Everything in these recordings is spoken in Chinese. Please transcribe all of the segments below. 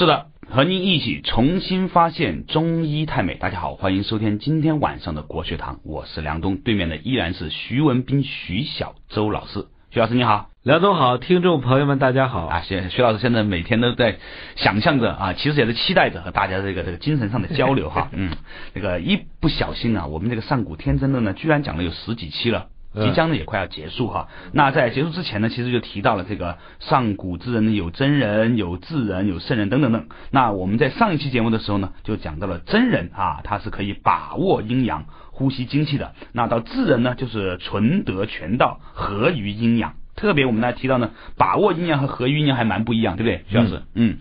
是的，和您一起重新发现中医太美。大家好，欢迎收听今天晚上的国学堂，我是梁东，对面的依然是徐文斌、徐小周老师。徐老师你好，梁东好，听众朋友们大家好啊！徐徐老师现在每天都在想象着啊，其实也是期待着和大家这个这个精神上的交流哈。嗯，这个一不小心啊，我们这个上古天真论呢，居然讲了有十几期了。即将呢也快要结束哈，那在结束之前呢，其实就提到了这个上古之人有真人、有智人、有圣人等等等。那我们在上一期节目的时候呢，就讲到了真人啊，他是可以把握阴阳、呼吸精气的。那到智人呢，就是纯德全道，合于阴阳。特别我们来提到呢，把握阴阳和合于阴阳还蛮不一样，对不对，徐老师？嗯，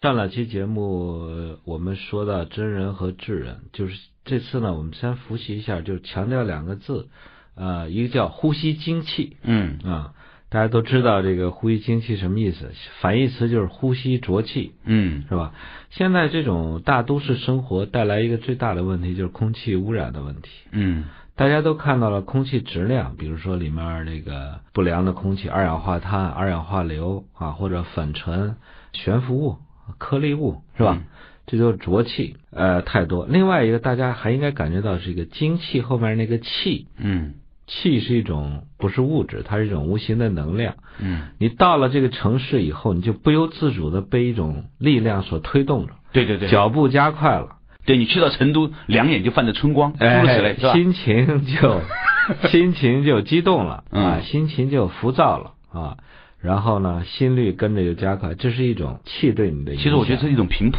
上两期节目我们说到真人和智人，就是这次呢，我们先复习一下，就强调两个字。呃，一个叫呼吸精气，嗯啊，大家都知道这个呼吸精气什么意思？反义词就是呼吸浊气，嗯，是吧？现在这种大都市生活带来一个最大的问题就是空气污染的问题，嗯，大家都看到了空气质量，比如说里面那个不良的空气，二氧化碳、二氧化硫啊，或者粉尘、悬浮物、颗粒物，是吧？这就是浊气，呃，太多。另外一个，大家还应该感觉到是一个精气后面那个气，嗯。气是一种不是物质，它是一种无形的能量。嗯，你到了这个城市以后，你就不由自主的被一种力量所推动着。对对对，脚步加快了。对你去到成都，两眼就泛着春光，诸如此类，心情就 心情就激动了啊，心情就浮躁了啊，然后呢，心率跟着就加快，这是一种气对你的影响。其实我觉得是一种频谱。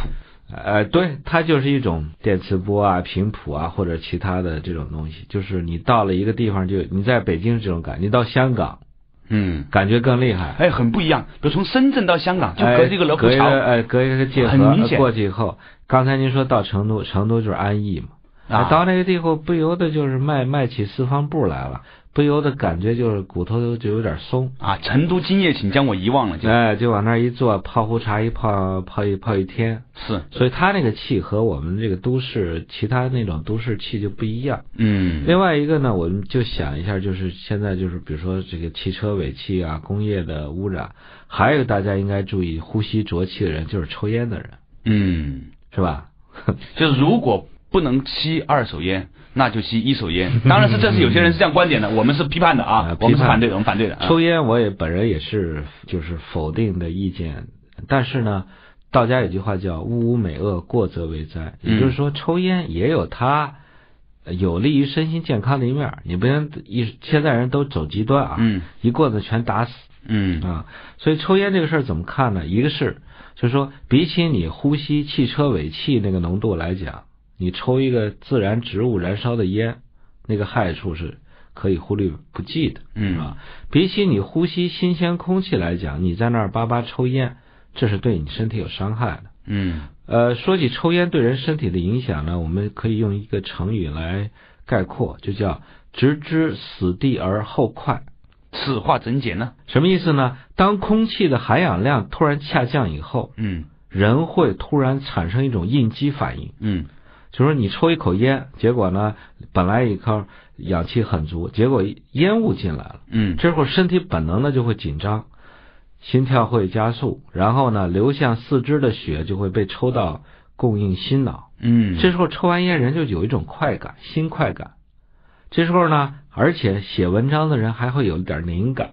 呃，对，它就是一种电磁波啊、频谱啊，或者其他的这种东西。就是你到了一个地方，就你在北京这种感，你到香港，嗯，感觉更厉害。哎，很不一样。比如从深圳到香港，就隔这个楼隔桥，哎，隔一个界河过去以后，刚才您说到成都，成都就是安逸嘛。啊，到那个地方不由得就是迈迈起四方步来了。不由得感觉就是骨头就有点松啊！成都今夜，请将我遗忘了。哎，就往那一坐，泡壶茶一泡泡一泡一天。是，所以他那个气和我们这个都市其他那种都市气就不一样。嗯。另外一个呢，我们就想一下，就是现在就是比如说这个汽车尾气啊，工业的污染，还有大家应该注意呼吸浊气的人，就是抽烟的人。嗯，是吧？就是如果不能吸二手烟。那就吸一手烟，当然是这是有些人是这样观点的，我们是批判的啊，我们是反对的，我们反对的。抽烟我也本人也是就是否定的意见，但是呢，道家有句话叫“物无美恶，过则为灾”，也就是说抽烟也有它有利于身心健康的一面，你不能一现在人都走极端啊，一棍子全打死，嗯啊，所以抽烟这个事儿怎么看呢？一个是就是说，比起你呼吸汽车尾气那个浓度来讲。你抽一个自然植物燃烧的烟，那个害处是可以忽略不计的，嗯啊，比起你呼吸新鲜空气来讲，你在那儿叭叭抽烟，这是对你身体有伤害的，嗯，呃，说起抽烟对人身体的影响呢，我们可以用一个成语来概括，就叫“置之死地而后快”。此话怎解呢？什么意思呢？当空气的含氧量突然下降以后，嗯，人会突然产生一种应激反应，嗯。就说你抽一口烟，结果呢，本来一口氧气很足，结果烟雾进来了，嗯，这会儿身体本能的就会紧张，心跳会加速，然后呢，流向四肢的血就会被抽到供应心脑，嗯，这时候抽完烟人就有一种快感，心快感，这时候呢，而且写文章的人还会有一点灵感，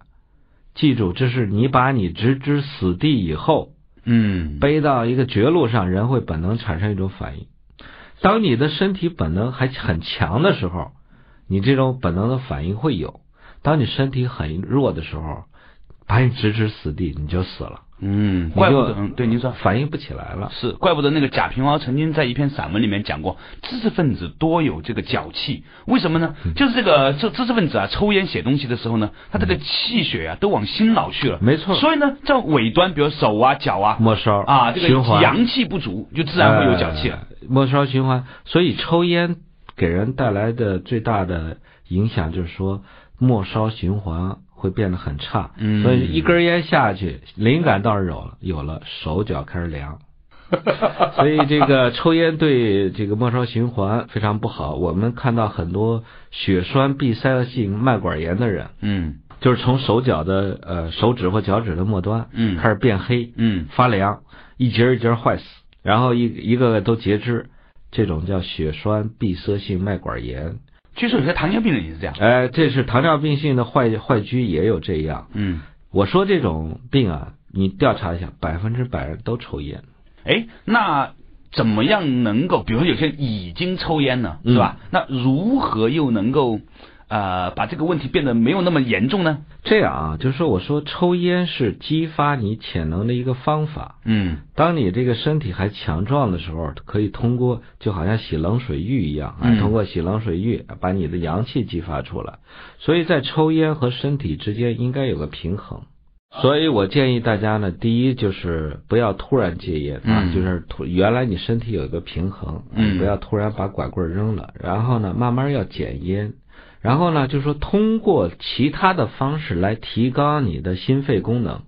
记住，这是你把你置之死地以后，嗯，背到一个绝路上，人会本能产生一种反应。当你的身体本能还很强的时候，你这种本能的反应会有；当你身体很弱的时候，把你置之死地，你就死了。嗯，怪不得，嗯，对，您说反应不起来了。是，怪不得那个贾平凹曾经在一篇散文里面讲过，知识分子多有这个脚气，为什么呢？就是这个这知识分子啊，抽烟写东西的时候呢，他这个气血啊都往心脑去了。没错。所以呢，在尾端，比如手啊、脚啊，末梢啊，这个阳气不足，就自然会有脚气了。末梢循环，所以抽烟给人带来的最大的影响就是说末梢循环。会变得很差，所以一根烟下去，灵感倒是有了，有了，手脚开始凉。所以这个抽烟对这个末梢循环非常不好。我们看到很多血栓闭塞性脉管炎的人，嗯，就是从手脚的呃手指或脚趾的末端，嗯，开始变黑，嗯，发凉，一节一节坏死，然后一一个个都截肢，这种叫血栓闭塞性脉管炎。据说有些糖尿病人也是这样。哎，这是糖尿病性的坏坏疽也有这样。嗯，我说这种病啊，你调查一下，百分之百人都抽烟。哎，那怎么样能够，比如说有些人已经抽烟呢，是吧？那如何又能够？呃，把这个问题变得没有那么严重呢？这样啊，就是说，我说抽烟是激发你潜能的一个方法。嗯，当你这个身体还强壮的时候，可以通过就好像洗冷水浴一样，啊，通过洗冷水浴把你的阳气激发出来。所以在抽烟和身体之间应该有个平衡。所以我建议大家呢，第一就是不要突然戒烟啊，就是突原来你身体有一个平衡，嗯，不要突然把拐棍扔了，然后呢，慢慢要减烟。然后呢，就是说通过其他的方式来提高你的心肺功能，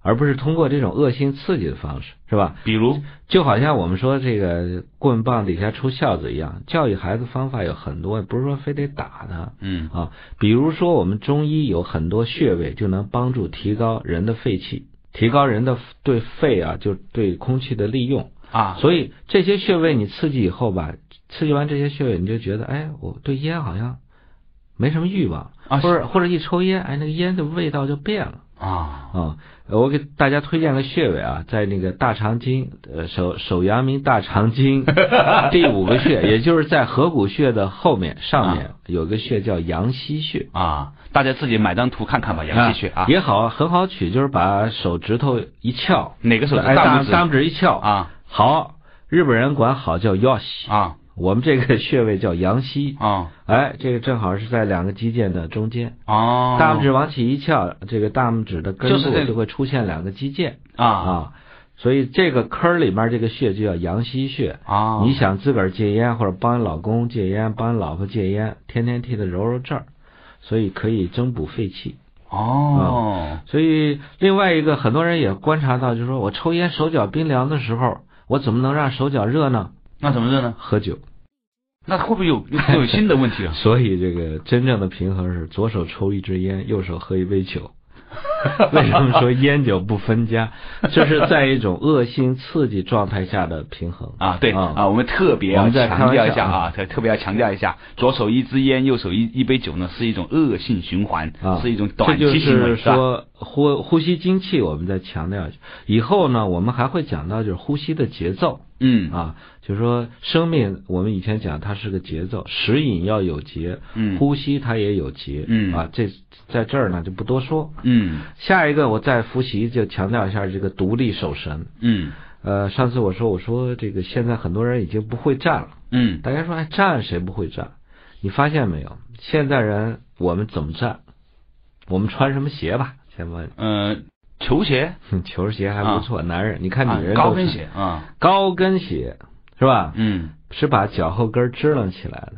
而不是通过这种恶性刺激的方式，是吧？比如，就好像我们说这个棍棒底下出孝子一样，教育孩子方法有很多，不是说非得打他。嗯啊，比如说我们中医有很多穴位就能帮助提高人的肺气，提高人的对肺啊，就对空气的利用啊。所以这些穴位你刺激以后吧，刺激完这些穴位，你就觉得，哎，我对烟好像。没什么欲望，啊或者或者一抽烟，哎，那个烟的味道就变了啊啊！我给大家推荐个穴位啊，在那个大肠经，呃，手手阳明大肠经 第五个穴，也就是在合谷穴的后面上面有个穴叫阳溪穴啊，大家自己买张图看看吧，阳溪穴啊也好，很好取，就是把手指头一翘，哪个手指？大拇指？大拇指一翘啊，好，日本人管好叫 yoshi 啊。我们这个穴位叫阳溪啊，哎，这个正好是在两个肌腱的中间。哦，大拇指往起一翘，这个大拇指的根部就会出现两个肌腱。啊。啊，所以这个坑里面这个穴就叫阳溪穴。啊。你想自个儿戒烟或者帮你老公戒烟，帮你老婆戒烟，天天替他揉揉这儿，所以可以增补肺气。哦。所以另外一个很多人也观察到，就是说我抽烟手脚冰凉的时候，我怎么能让手脚热呢？那怎么热呢？喝酒，那会不会有有新的问题啊？所以这个真正的平衡是左手抽一支烟，右手喝一杯酒。为什么说烟酒不分家？这是在一种恶性刺激状态下的平衡啊！对啊，我们特别要强调一下啊，特特别要强调一下，左手一支烟，右手一一杯酒呢，是一种恶性循环啊，是一种短期行为，是说呼呼吸精气，我们再强调一下。以后呢，我们还会讲到就是呼吸的节奏。嗯啊，就是说生命，我们以前讲它是个节奏，食饮要有节，嗯，呼吸它也有节，嗯啊，这在这儿呢就不多说，嗯，下一个我再复习就强调一下这个独立守神，嗯，呃，上次我说我说这个现在很多人已经不会站了，嗯，大家说哎站谁不会站？你发现没有？现在人我们怎么站？我们穿什么鞋吧？先问，嗯。球鞋，球鞋还不错。男人，你看女人高跟鞋啊，高跟鞋是吧？嗯，是把脚后跟支棱起来了。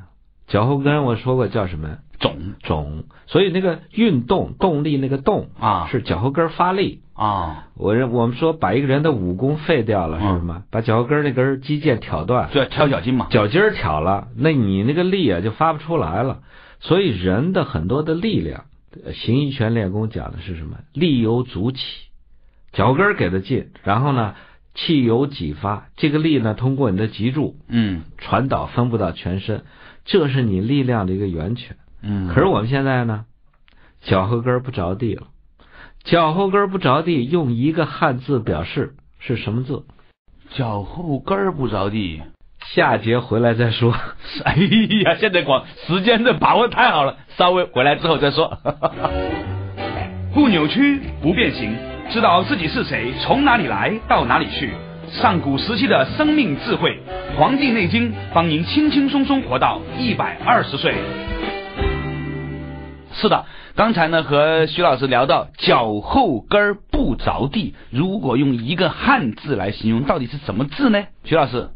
脚后跟我说过叫什么？肿肿。所以那个运动动力那个动啊，是脚后跟发力啊。我我们说把一个人的武功废掉了是什么？把脚后跟那根肌腱挑断，对，挑脚筋嘛。脚筋挑了，那你那个力啊就发不出来了。所以人的很多的力量。形意拳练功讲的是什么？力由足起，脚跟给的劲，然后呢，气由脊发，这个力呢，通过你的脊柱，嗯，传导分布到全身，这是你力量的一个源泉。嗯，可是我们现在呢，脚后跟不着地了，脚后跟不着地，用一个汉字表示是什么字？脚后跟不着地。下节回来再说。哎呀，现在广时间的把握太好了，稍微回来之后再说。不扭曲，不变形，知道自己是谁，从哪里来到哪里去。上古时期的生命智慧，《黄帝内经》帮您轻轻松松活到一百二十岁。是的，刚才呢和徐老师聊到脚后跟不着地，如果用一个汉字来形容，到底是什么字呢？徐老师。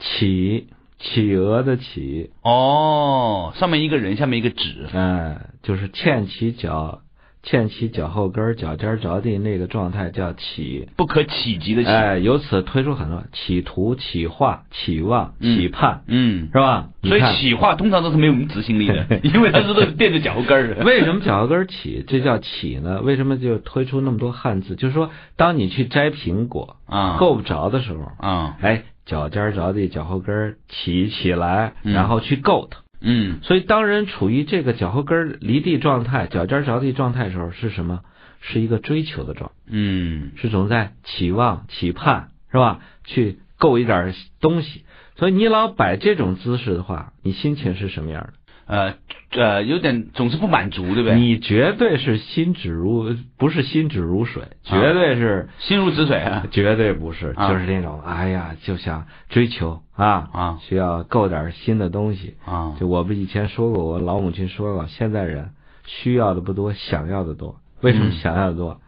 企企鹅的企哦，上面一个人，下面一个纸，嗯，就是欠起脚欠起脚后跟儿，脚尖着地那个状态叫起，不可企及的起。哎，由此推出很多企图、企划、企望、企盼，嗯，是吧？所以企划通常都是没有执行力的，因为它是都垫着脚后跟儿。为什么脚后跟儿起？这叫起呢？为什么就推出那么多汉字？就是说，当你去摘苹果啊够不着的时候，啊，哎，脚尖着地，脚后跟儿起起来，然后去够它。嗯，所以当人处于这个脚后跟离地状态、脚尖着地状态的时候，是什么？是一个追求的状，嗯，是总在期望、期盼，是吧？去够一点东西。所以你老摆这种姿势的话，你心情是什么样的？呃呃，有点总是不满足，对不对？你绝对是心止如，不是心止如水，绝对是心如止水啊！绝对不是，就是那种哎呀，就想追求啊啊，需要够点新的东西啊。就我们以前说过，我老母亲说过，现在人需要的不多，想要的多。为什么想要的多？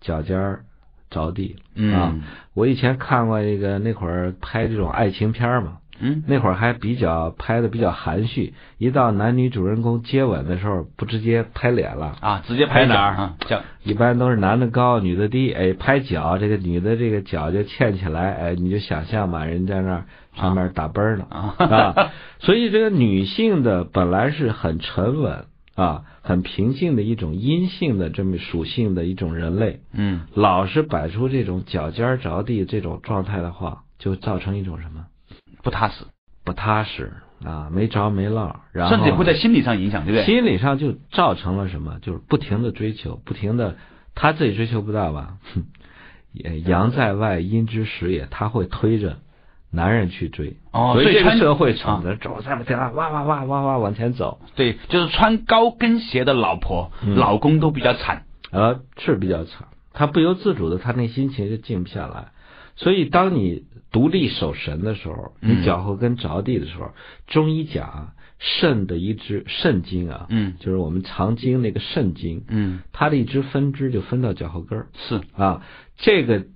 脚尖儿着地啊！我以前看过一个那会儿拍这种爱情片嘛。嗯，那会儿还比较拍的比较含蓄，一到男女主人公接吻的时候，不直接拍脸了。啊，直接拍哪儿啊？一般都是男的高，女的低，哎，拍脚，这个女的这个脚就欠起来，哎，你就想象嘛，人在那儿上面打啵呢。啊，所以这个女性的本来是很沉稳啊，很平静的一种阴性的这么属性的一种人类，嗯，老是摆出这种脚尖着地这种状态的话，就造成一种什么？不踏实，不踏实啊，没着没落，然后甚至会在心理上影响，对不对？心理上就造成了什么？就是不停的追求，不停的，他自己追求不到吧？也阳在外，阴之时也，他会推着男人去追。哦，所以这个社会宠着走在不停哇哇哇哇哇往前走。对，就是穿高跟鞋的老婆，老公都比较惨。呃，是比较惨，他不由自主的，他那心情就静不下来。所以当你。独立守神的时候，你脚后跟着地的时候，中医讲肾的一支肾经啊，嗯，就是我们藏经那个肾经，嗯，它的一支分支就分到脚后跟儿，是。啊，这个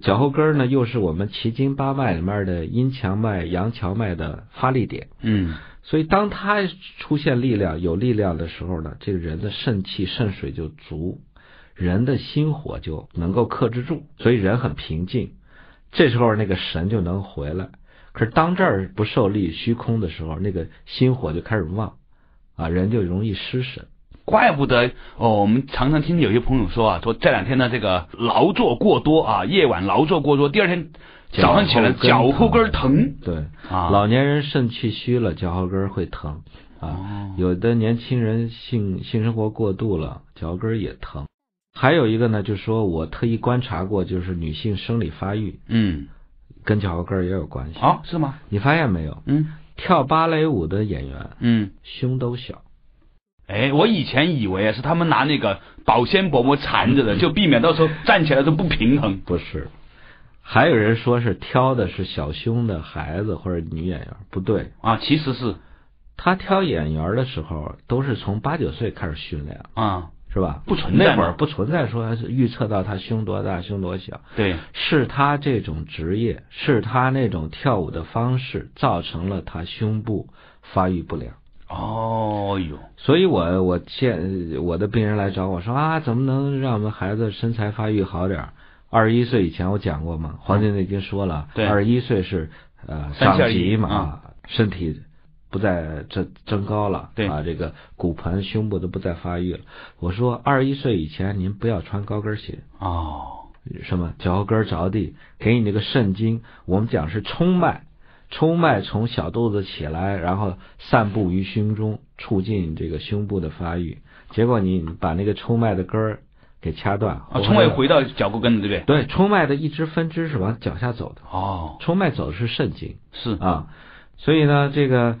脚后跟儿呢，又是我们奇经八脉里面的阴强脉、阳荞脉的发力点，嗯，所以当它出现力量、有力量的时候呢，这个人的肾气、肾水就足，人的心火就能够克制住，所以人很平静。这时候那个神就能回来，可是当这儿不受力、虚空的时候，那个心火就开始旺，啊，人就容易失神。怪不得哦，我们常常听有些朋友说啊，说这两天呢，这个劳作过多啊，夜晚劳作过多，第二天早上起来脚后跟疼。对，啊，老年人肾气虚了，脚后跟会疼啊。有的年轻人性性生活过度了，脚后跟也疼。还有一个呢，就是说我特意观察过，就是女性生理发育，嗯，跟脚后跟也有关系啊？是吗？你发现没有？嗯，跳芭蕾舞的演员，嗯，胸都小。哎，我以前以为是他们拿那个保鲜薄膜缠着的，就避免到时候站起来都不平衡。不是，还有人说是挑的是小胸的孩子或者女演员，不对啊，其实是他挑演员的时候都是从八九岁开始训练啊。是吧？不存在那会儿不存在说预测到他胸多大、胸多小。对，是他这种职业，是他那种跳舞的方式，造成了他胸部发育不良。哦哟，所以我我见我的病人来找我说啊，怎么能让我们孩子身材发育好点？二十一岁以前我讲过嘛，《黄帝内经》说了，二十一岁是呃上级嘛，身体。不再增增高了，对啊，这个骨盆、胸部都不再发育了。我说，二十一岁以前您不要穿高跟鞋哦，什么脚后跟着地，给你那个肾经，我们讲是冲脉，冲脉从小肚子起来，然后散布于胸中，促进这个胸部的发育。结果你把那个冲脉的根儿给掐断，啊，冲脉回到脚后跟的，对不对？对，冲脉的一支分支是往脚下走的。哦，冲脉走的是肾经，是啊，所以呢，这个。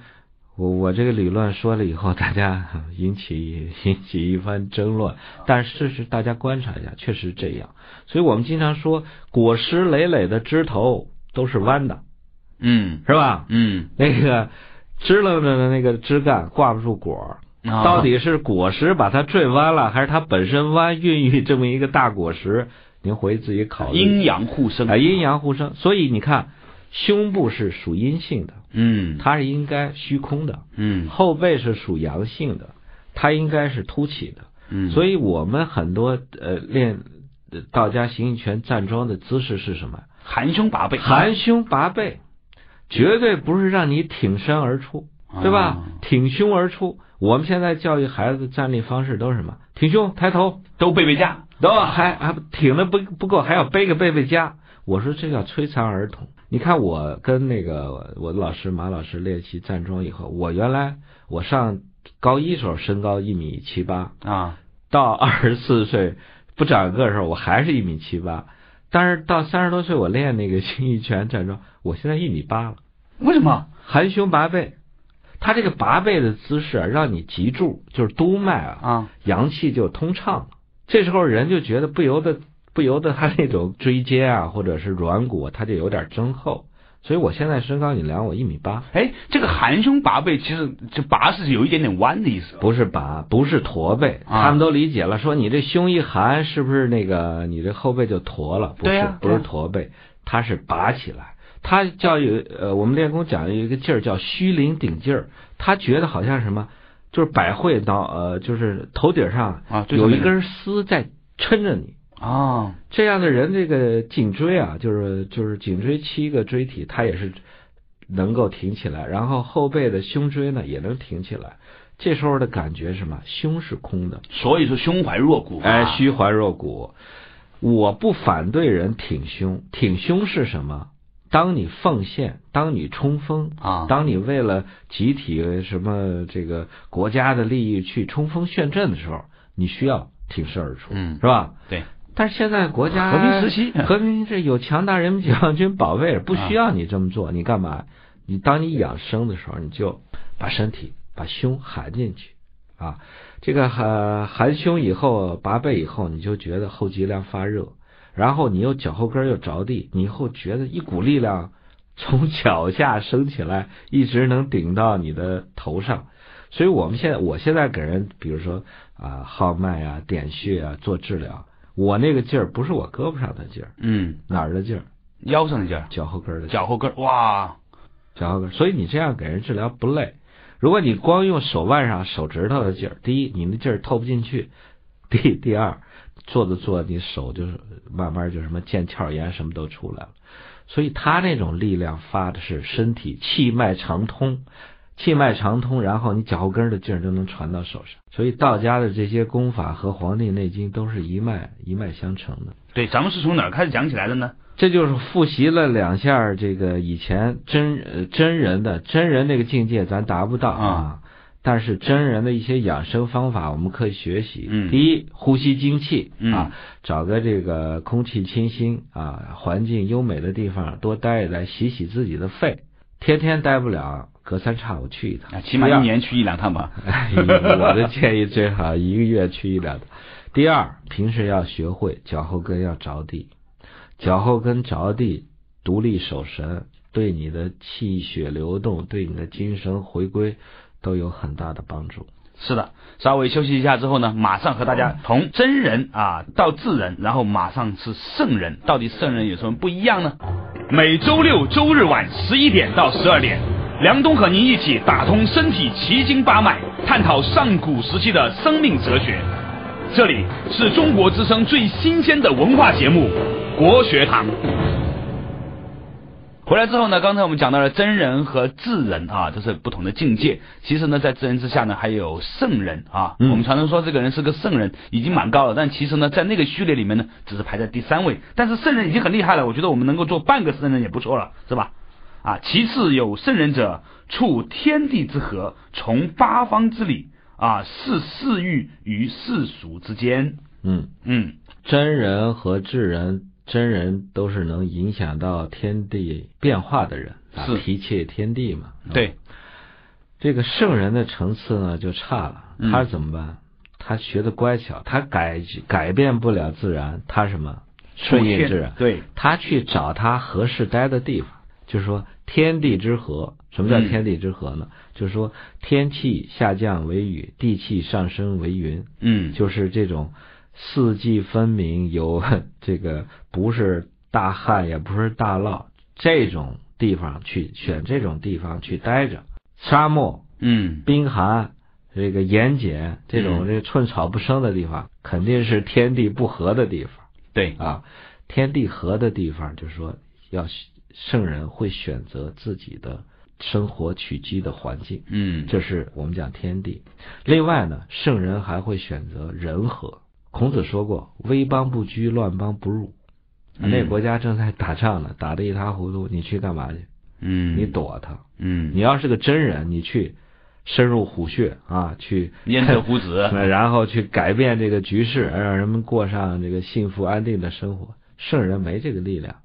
我我这个理论说了以后，大家 引起 引起一番争论，但事实大家观察一下，确实这样。所以我们经常说，果实累累的枝头都是弯的，嗯，是吧？嗯，那个支棱着的那个枝干挂不住果，到底是果实把它坠弯了，还是它本身弯孕育这么一个大果实？您回去自己考虑。阴阳互生啊，阴阳互生。所以你看。胸部是属阴性的，嗯，它是应该虚空的，嗯，后背是属阳性的，它应该是凸起的。嗯，所以我们很多呃练道家形意拳站桩的姿势是什么？含胸拔背，含胸拔背，绝对不是让你挺身而出，对吧？挺胸而出。我们现在教育孩子站立方式都是什么？挺胸、抬头，都背背架，都还还挺的不不够，还要背个背背架。我说这叫摧残儿童。你看我跟那个我的老师马老师练习站桩以后，我原来我上高一时候身高一米七八啊，到二十四岁不长个的时候，我还是一米七八。但是到三十多岁，我练那个形意拳站桩，我现在一米八了。为什么？含胸拔背，他这个拔背的姿势啊，让你脊柱就是督脉啊，啊，阳气就通畅了。这时候人就觉得不由得不由得他那种椎间啊，或者是软骨，他就有点增厚。所以我现在身高你量我一米八。哎，这个含胸拔背其实这拔是有一点点弯的意思。不是拔，不是驼背，他们都理解了，说你这胸一含，是不是那个你这后背就驼了？不是，不是驼背，它是拔起来。他叫有呃，我们练功讲有一个劲儿叫虚灵顶劲儿，他觉得好像什么，就是百会到呃，就是头顶上啊有一根丝在撑着你啊。这样的人，这个颈椎啊，就是就是颈椎七个椎体，它也是能够挺起来，然后后背的胸椎呢也能挺起来。这时候的感觉什么？胸是空的，所以说胸怀若谷。哎，虚怀若谷。我不反对人挺胸，挺胸是什么？当你奉献，当你冲锋啊，当你为了集体什么这个国家的利益去冲锋陷阵的时候，你需要挺身而出，嗯，是吧？对。但是现在国家和平时期，和平这有强大人民解放军保卫，不需要你这么做。你干嘛？你当你养生的时候，你就把身体把胸含进去啊。这个含含胸以后，拔背以后，你就觉得后脊梁发热。然后你又脚后跟又着地，你以后觉得一股力量从脚下升起来，一直能顶到你的头上。所以我们现在，我现在给人，比如说啊，号脉啊、点穴啊做治疗，我那个劲儿不是我胳膊上的劲儿，嗯，哪儿的劲儿？腰上的劲儿，脚后跟的。脚后跟，哇，脚后跟。所以你这样给人治疗不累。如果你光用手腕上手指头的劲儿，第一，你那劲儿透不进去；第第二。做着做，你手就是慢慢就什么腱鞘炎什么都出来了，所以他那种力量发的是身体气脉畅通，气脉畅通，然后你脚后跟的劲儿就能传到手上。所以道家的这些功法和《黄帝内经》都是一脉一脉相承的。对，咱们是从哪儿开始讲起来的呢？这就是复习了两下这个以前真呃真人的真人那个境界，咱达不到啊。但是真人的一些养生方法，我们可以学习。嗯，第一，呼吸精气啊，找个这个空气清新啊、环境优美的地方多待一待，洗洗自己的肺。天天待不了，隔三差五去一趟，起码一年去一两趟吧。我的建议最好一个月去一两趟。第二，平时要学会脚后跟要着地，脚后跟着地，独立守神，对你的气血流动，对你的精神回归。都有很大的帮助。是的，稍微休息一下之后呢，马上和大家从真人啊到智人，然后马上是圣人，到底圣人有什么不一样呢？每周六周日晚十一点到十二点，梁冬和您一起打通身体奇经八脉，探讨上古时期的生命哲学。这里是中国之声最新鲜的文化节目《国学堂》。回来之后呢，刚才我们讲到了真人和智人啊，这是不同的境界。其实呢，在智人之下呢，还有圣人啊。我们常常说这个人是个圣人，已经蛮高了。但其实呢，在那个序列里面呢，只是排在第三位。但是圣人已经很厉害了，我觉得我们能够做半个圣人也不错了，是吧？啊，其次有圣人者，处天地之和，从八方之理啊，视世欲于世俗之间。嗯嗯，真人和智人。真人都是能影响到天地变化的人，是提切天地嘛？对，这个圣人的层次呢就差了，他怎么办？他学的乖巧，他改改变不了自然，他什么顺应自然？对，他去找他合适待的地方，就是说天地之和。什么叫天地之和呢？就是说天气下降为雨，地气上升为云。嗯，就是这种。四季分明，有 这个不是大旱，也不是大涝，这种地方去选这种地方去待着。沙漠，嗯，冰寒，这个盐碱这种这个寸草不生的地方，肯定是天地不和的地方。对啊，天地和的地方，就是说要圣人会选择自己的生活取居的环境。嗯，这是我们讲天地。另外呢，圣人还会选择人和。孔子说过：“危邦不居，乱邦不入。”那个国家正在打仗呢，打得一塌糊涂，你去干嘛去？嗯，你躲他。嗯，你要是个真人，你去深入虎穴啊，去 焉得虎子，然后去改变这个局势，让人们过上这个幸福安定的生活。圣人没这个力量，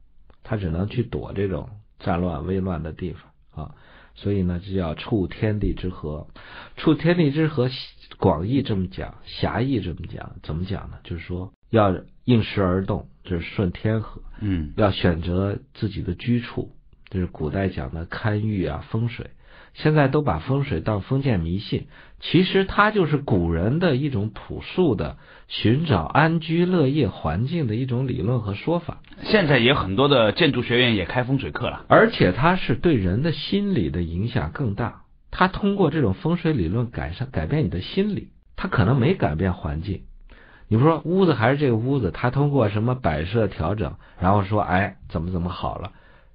他只能去躲这种战乱危乱的地方啊。所以呢，就叫处天地之和。处天地之和，广义这么讲，狭义这么讲，怎么讲呢？就是说要应时而动，就是顺天和。嗯，要选择自己的居处，就是古代讲的堪舆啊风水。现在都把风水当封建迷信，其实它就是古人的一种朴素的寻找安居乐业环境的一种理论和说法。现在也很多的建筑学院也开风水课了，而且它是对人的心理的影响更大。它通过这种风水理论改善改变你的心理，它可能没改变环境。你不说屋子还是这个屋子，它通过什么摆设调整，然后说哎怎么怎么好了。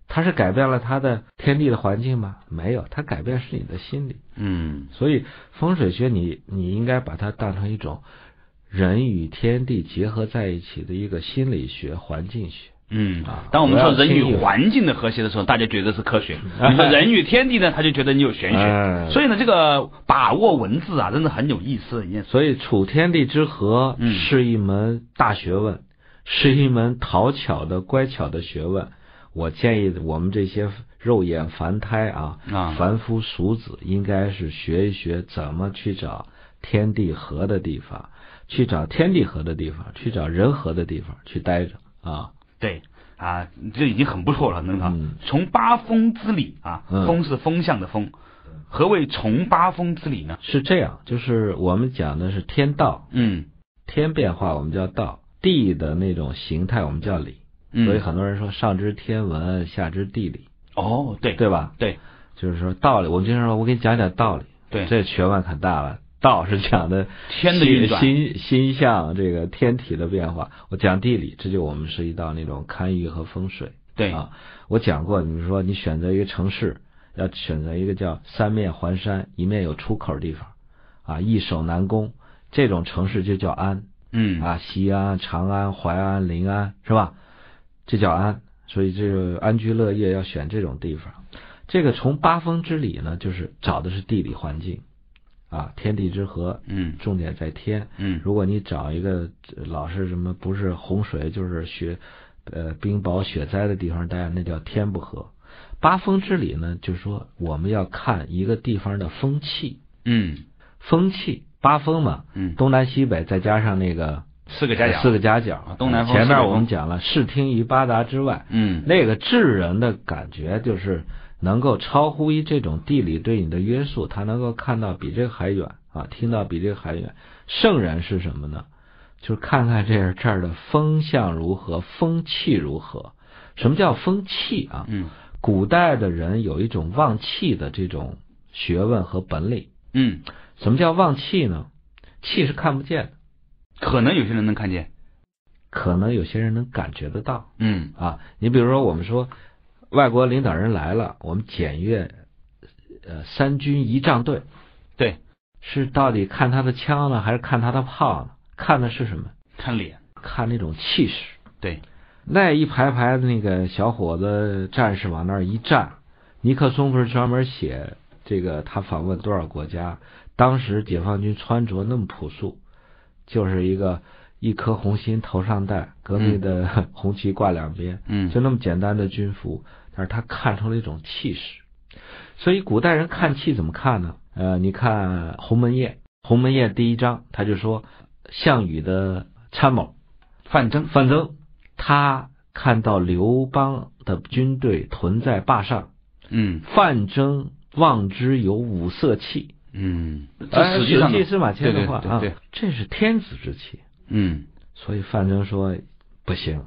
它是改变了它的天地的环境吗？没有，它改变是你的心理。嗯，所以风水学你你应该把它当成一种人与天地结合在一起的一个心理学、环境学。嗯啊，当我们说人与环境的和谐的时候，大家觉得是科学；你 说人与天地呢，他就觉得你有玄学。哎所以呢，这个把握文字啊，真的很有意思的一件事。所以处天地之和嗯是一门大学问，是一门讨巧的乖巧的学问。我建议我们这些肉眼凡胎啊，啊凡夫俗子，应该是学一学怎么去找天地合的地方，去找天地合的地方，去找人和的地方去待着啊。对啊，这已经很不错了，能啊嗯。从八风之理啊，嗯风是风向的风。何谓从八风之理呢？是这样，就是我们讲的是天道，嗯天变化我们叫道，地的那种形态我们叫理。嗯，所以很多人说上知天文，下知地理，哦，对对吧？对就是说道理，我们经常说，我给你讲讲道理，对，这学问可大了。道是讲的天的运转心心象这个天体的变化。我讲地理，这就我们涉及到那种堪舆和风水。对啊，我讲过，你说你选择一个城市，要选择一个叫三面环山，一面有出口的地方，啊，易守难攻，这种城市就叫安。嗯啊，西安、长安、淮安、临安是吧？这叫安，所以这个安居乐业要选这种地方。这个从八风之理呢，就是找的是地理环境，啊，天地之和，嗯重点在天。嗯如果你找一个呃老是什么不是洪水就是雪，呃冰雹雪灾的地方待，那叫天不和。八风之理呢，就是说我们要看一个地方的风气，嗯风气八风嘛，嗯，东南西北再加上那个四个夹角，四个夹角啊，东南风前面我们讲了视听于八达之外，嗯那个智人的感觉就是能够超乎于这种地理对你的约束，他能够看到比这个还远啊，听到比这个还远。圣人是什么呢？就是看看这这儿的风向如何，风气如何。什么叫风气啊？嗯古代的人有一种望气的这种学问和本领。嗯，什么叫望气呢？气是看不见的，可能有些人能看见，可能有些人能感觉得到。嗯啊，你比如说，我们说外国领导人来了，我们检阅呃三军仪仗队，对，是到底看他的枪呢，还是看他的炮呢？看的是什么？看脸，看那种气势。对，那一排排的那个小伙子战士往那儿一站，尼克松不是专门写这个他访问多少国家？当时解放军穿着那么朴素，就是一个一颗红心头上戴，革命的 红旗挂两边，嗯就那么简单的军服，但是他看出了一种气势。所以古代人看气怎么看呢？呃，你看《鸿门宴》，《鸿门宴》第一章他就说，项羽的参谋范增，范增，他看到刘邦的军队屯在坝上，嗯范增望之有五色气。嗯，哎这实际司马迁的话啊这是天子之气。嗯所以范增说不行，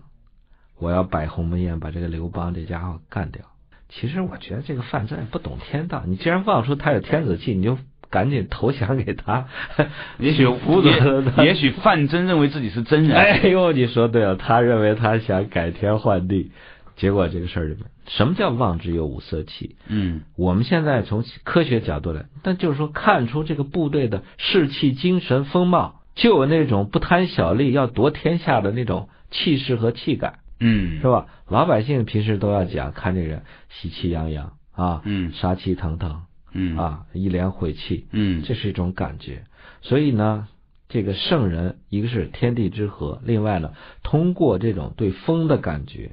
我要摆鸿门宴，把这个刘邦这家伙干掉。其实我觉得这个范增也不懂天道，你既然放出他有天子气，你就赶紧投降给他。也许 也也许范增认为自己是真人。哎呦，你说对了，他认为他想改天换地，结果这个事儿里面，什么叫望之有五色气？嗯，我们现在从科学角度来，但就是说看出这个部队的士气、精神、风貌，就有那种不贪小利、要夺天下的那种气势和气概。嗯，是吧？老百姓平时都要讲，看这人喜气洋洋啊，嗯，杀气腾腾，嗯啊，一脸晦气，嗯，这是一种感觉。所以呢，这个圣人，一个是天地之和，另外呢，通过这种对风的感觉，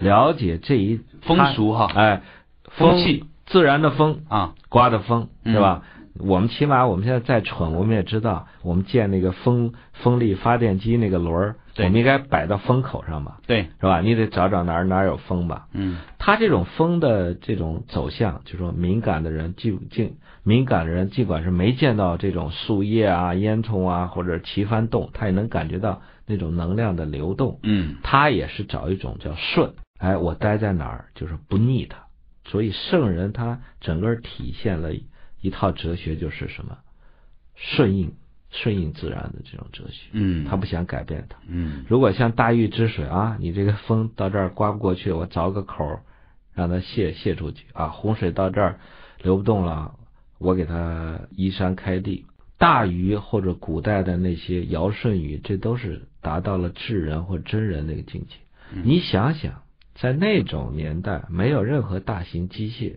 了解这一风俗哈，哎，风气，自然的风啊，刮的风，是吧？我们起码我们现在再蠢，我们也知道，我们建那个风风力发电机那个轮儿，我们应该摆到风口上吧？对，是吧？你得找找哪儿哪儿有风吧？嗯，它这种风的这种走向，就说敏感的人，尽尽敏感的人，尽管是没见到这种树叶啊、烟囱啊或者旗幡动，他也能感觉到那种能量的流动。嗯，他也是找一种叫顺，哎，我待在哪儿就是不腻他。所以圣人他整个体现了。一套哲学就是什么顺应顺应自然的这种哲学，嗯，他不想改变它，嗯，如果像大禹治水啊，你这个风到这儿刮不过去，我凿个口让它泄泄出去啊，洪水到这儿流不动了，我给它依山开地。大禹或者古代的那些尧舜禹，这都是达到了智人或真人那个境界。你想想，在那种年代，没有任何大型机械。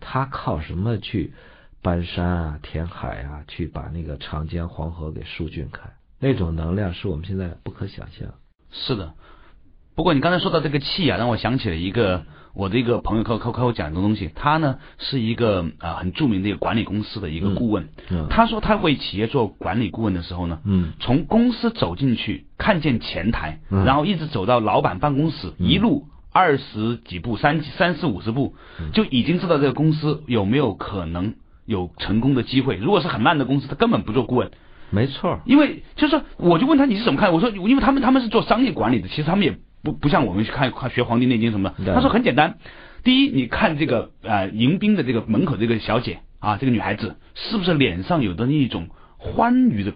他靠什么去搬山啊、填海啊，去把那个长江、黄河给疏浚开？那种能量是我们现在不可想象。是的，不过你刚才说到这个气啊，让我想起了一个我的一个朋友，靠靠靠我讲的东西。他呢是一个啊很著名的一个管理公司的一个顾问。嗯。他说他为企业做管理顾问的时候呢，嗯，从公司走进去，看见前台，然后一直走到老板办公室，一路。二十几步，三三四五十步，就已经知道这个公司有没有可能有成功的机会。如果是很烂的公司，他根本不做顾问。没错，因为就是我就问他你是怎么看？我说因为他们他们是做商业管理的，其实他们也不不像我们去看看学《黄帝内经》什么的。他说很简单，第一，你看这个呃迎宾的这个门口这个小姐啊，这个女孩子是不是脸上有的那一种欢愉的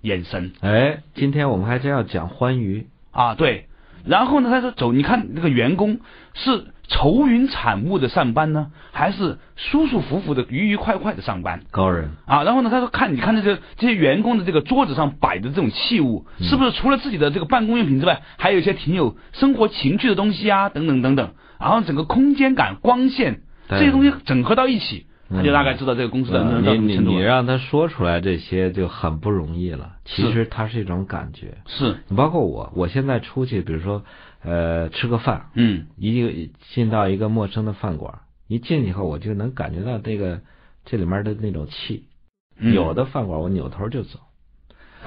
眼神？哎，今天我们还真要讲欢愉啊，对。然后呢？他说：“走，你看那个员工是愁云惨雾的上班呢，还是舒舒服服的、愉愉快快的上班？高人啊！然后呢？他说：看，你看这个这些员工的这个桌子上摆的这种器物，是不是除了自己的这个办公用品之外，还有一些挺有生活情趣的东西啊？等等等等。然后整个空间感、光线这些东西整合到一起。”他就大概知道这个公司的能到什么程度。你你让他说出来这些就很不容易了。其实它是一种感觉。是。你包括我，我现在出去，比如说呃吃个饭，嗯，一进到一个陌生的饭馆，一进去以后，我就能感觉到这个这里面的那种气。有的饭馆我扭头就走。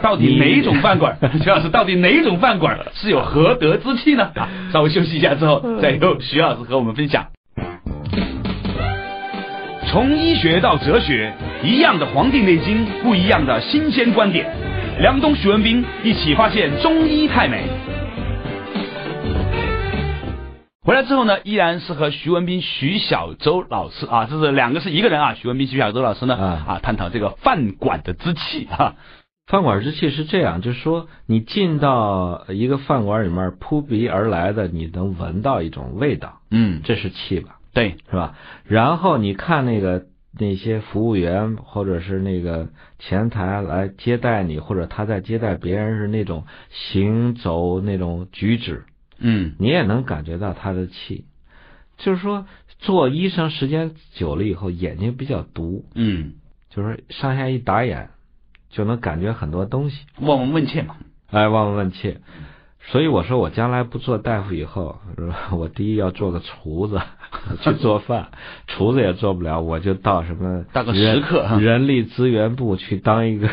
到底哪种饭馆？徐老师，到底哪种饭馆是有何德之气呢？啊稍微休息一下之后，再由徐老师和我们分享。从医学到哲学，一样的《黄帝内经》，不一样的新鲜观点。梁东、徐文斌一起发现中医太美。回来之后呢，依然是和徐文斌、徐小周老师啊，这是两个是一个人啊。徐文斌、徐小周老师呢啊，探讨这个饭馆的之气啊。饭馆之气是这样，就是说你进到一个饭馆里面，扑鼻而来的，你能闻到一种味道，嗯，这是气吧？对，是吧？然后你看那个那些服务员或者是那个前台来接待你，或者他在接待别人是那种行走那种举止，嗯，你也能感觉到他的气。就是说，做医生时间久了以后，眼睛比较毒，嗯，就是上下一打眼就能感觉很多东西，望闻问切嘛，哎，望闻问切。所以我说，我将来不做大夫以后，我第一要做个厨子 去做饭，厨子也做不了，我就到什么当个食客，人力资源部去当一个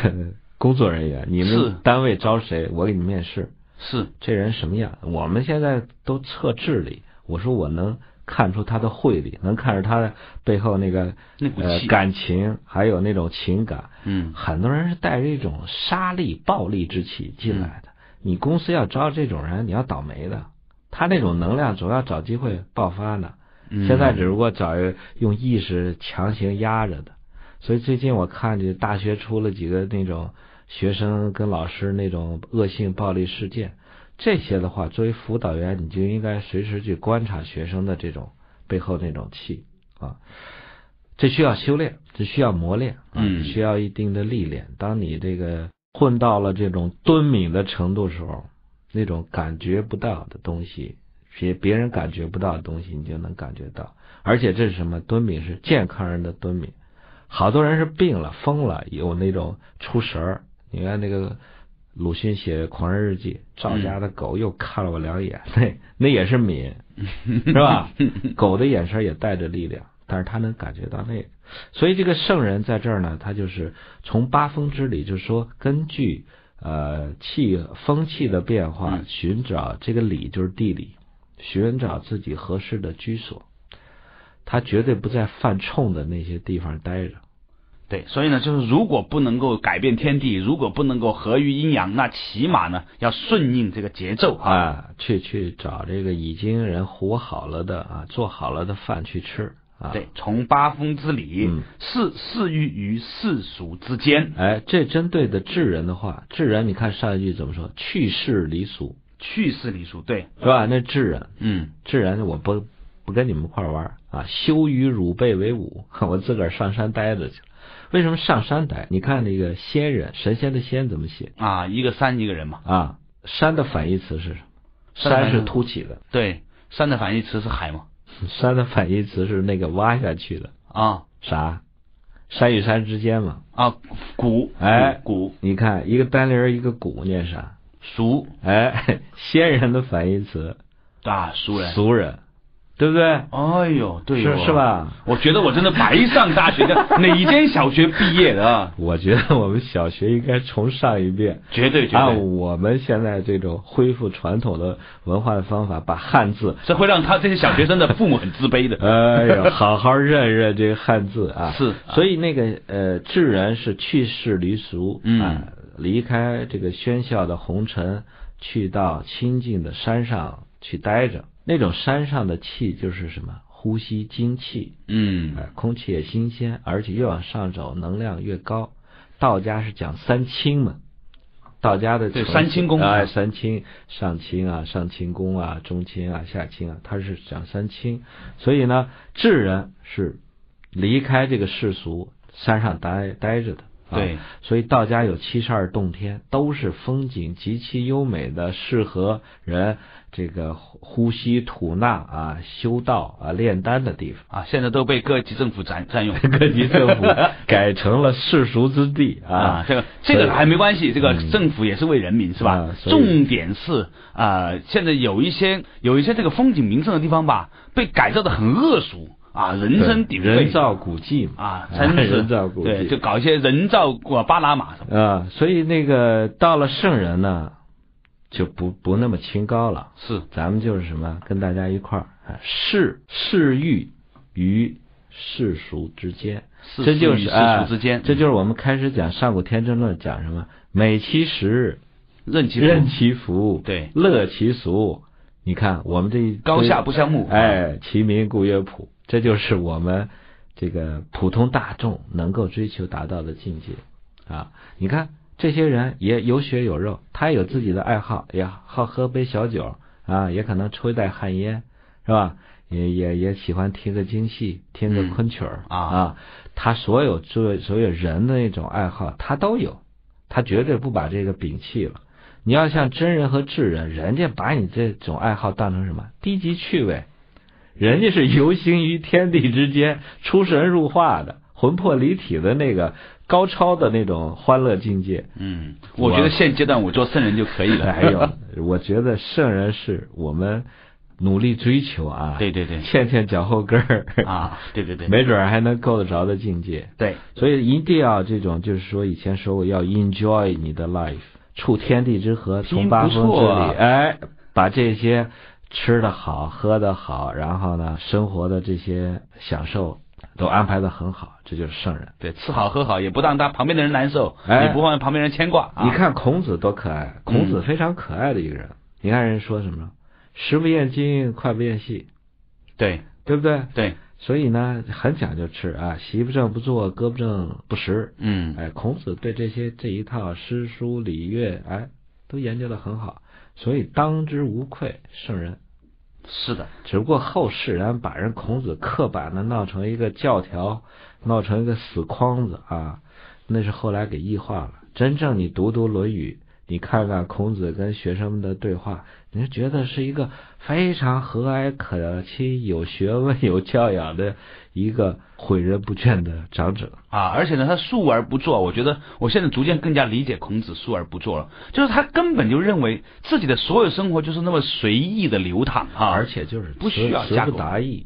工作人员。你们单位招谁，我给你面试。是这人什么样？我们现在都测智力，我说我能看出他的慧力，能看出他的背后那个那股气感情，还有那种情感。嗯，很多人是带着一种杀力、暴力之气进来的。你公司要招这种人，你要倒霉的。他那种能量总要找机会爆发呢。现在只不过找用意识强行压着的。所以最近我看这大学出了几个那种学生跟老师那种恶性暴力事件，这些的话，作为辅导员，你就应该随时去观察学生的这种背后那种气啊。这需要修炼，这需要磨练，嗯，需要一定的历练。当你这个混到了这种敦敏的程度时候，那种感觉不到的东西，别别人感觉不到的东西，你就能感觉到。而且这是什么？敦敏是健康人的敦敏，好多人是病了、疯了，有那种出神儿。你看那个鲁迅写《狂人日记》，赵家的狗又看了我两眼，那那也是敏，是吧？狗的眼神也带着力量，但是他能感觉到那个。所以这个圣人在这儿呢，他就是从八风之理，就是说根据呃气风气的变化，寻找这个理就是地理，寻找自己合适的居所。他绝对不在犯冲的那些地方待着。对，所以呢，就是如果不能够改变天地，如果不能够合于阴阳，那起码呢要顺应这个节奏啊，去去找这个已经人活好了的啊，做好了的饭去吃啊。对，从八风之理，适适于于世俗之间。哎，这针对的智人的话，智人，你看上一句怎么说？去世离俗，去世离俗，对，是吧？那智人，嗯，智人，我不不跟你们一块玩啊，羞于汝辈为伍，我自个儿上山待着去。为什么上山待？你看那个仙人，神仙的仙怎么写啊？一个山一个人嘛。啊，山的反义词是什么？山是凸起的。对，山的反义词是海嘛。山的反义词是那个挖下去的啊？啥？山与山之间嘛。啊，谷。哎，谷。你看一个单人一个谷，念啥？俗。哎，仙人的反义词啊，俗人。俗人。对不对？哎呦，对，是是吧？我觉得我真的白上大学的，哪间小学毕业的？我觉得我们小学应该重上一遍，绝对绝对。按我们现在这种恢复传统的文化的方法，把汉字，这会让他这些小学生的父母很自卑的。哎呦，好好认认这个汉字啊！是，所以那个呃，智人是去世离俗，嗯，离开这个喧嚣的红尘，去到清静的山上去待着。那种山上的气就是什么？呼吸精气，嗯，空气也新鲜，而且越往上走，能量越高。道家是讲三清嘛，道家的对三清宫啊，三清上清啊，上清宫啊，中清啊，下清啊，他是讲三清。所以呢，智人是离开这个世俗，山上待待着的。对，所以道家有七十二洞天，都是风景极其优美的，适合人这个呼吸吐纳啊、修道啊、炼丹的地方啊。现在都被各级政府占占用，各级政府 改成了世俗之地啊。这个这个还没关系，这个政府也是为人民是吧？重点是啊，现在有一些有一些这个风景名胜的地方吧，被改造的很恶俗。啊，人声鼎沸，人造古迹啊，真是人造古迹，对，就搞一些人造过巴拿马什么啊。所以那个到了圣人呢，就不不那么清高了。是，咱们就是什么，跟大家一块儿啊，世世欲于世俗之间，这就是世俗之间，这就是我们开始讲上古天真论讲什么，美其食，任其任其福，对，乐其俗。你看我们这高下不相慕，哎，其民故曰朴。这就是我们这个普通大众能够追求达到的境界啊！你看这些人也有血有肉，他有自己的爱好，也好喝杯小酒啊，也可能抽一袋旱烟，是吧？也也也喜欢听个京戏，听个昆曲儿啊。他所有作为所有人的那种爱好，他都有，他绝对不把这个摒弃了。你要像真人和智人，人家把你这种爱好当成什么低级趣味。人家是游行于天地之间，出神入化的，魂魄离体的那个高超的那种欢乐境界。嗯，我觉得现阶段我做圣人就可以了。还有，我觉得圣人是我们努力追求啊。对对对，欠欠脚后跟儿啊，对对对，没准还能够得着的境界。对，所以一定要这种，就是说以前说过要 enjoy 你的 life，触天地之和，从八风之理，哎，把这些。吃的好，喝的好，然后呢，生活的这些享受都安排的很好，这就是圣人。对，吃好喝好，也不让他旁边的人难受，也不让旁边人牵挂。你看孔子多可爱，孔子非常可爱的一个人。你看人说什么？食不厌精，脍不厌细。对，对不对？对，所以呢，很讲究吃啊，席不正不坐，歌不正不食。嗯，哎，孔子对这些这一套诗书礼乐，哎，都研究的很好，所以当之无愧圣人。是的，只不过后世人把人孔子刻板的闹成一个教条，闹成一个死框子啊，那是后来给异化了。真正你读读《论语》，你看看孔子跟学生们的对话，你就觉得是一个非常和蔼可亲、有学问、有教养的一个诲人不倦的长者啊！而且呢，他述而不作，我觉得我现在逐渐更加理解孔子述而不作了，就是他根本就认为自己的所有生活就是那么随意的流淌啊，而且就是不需要加不达意。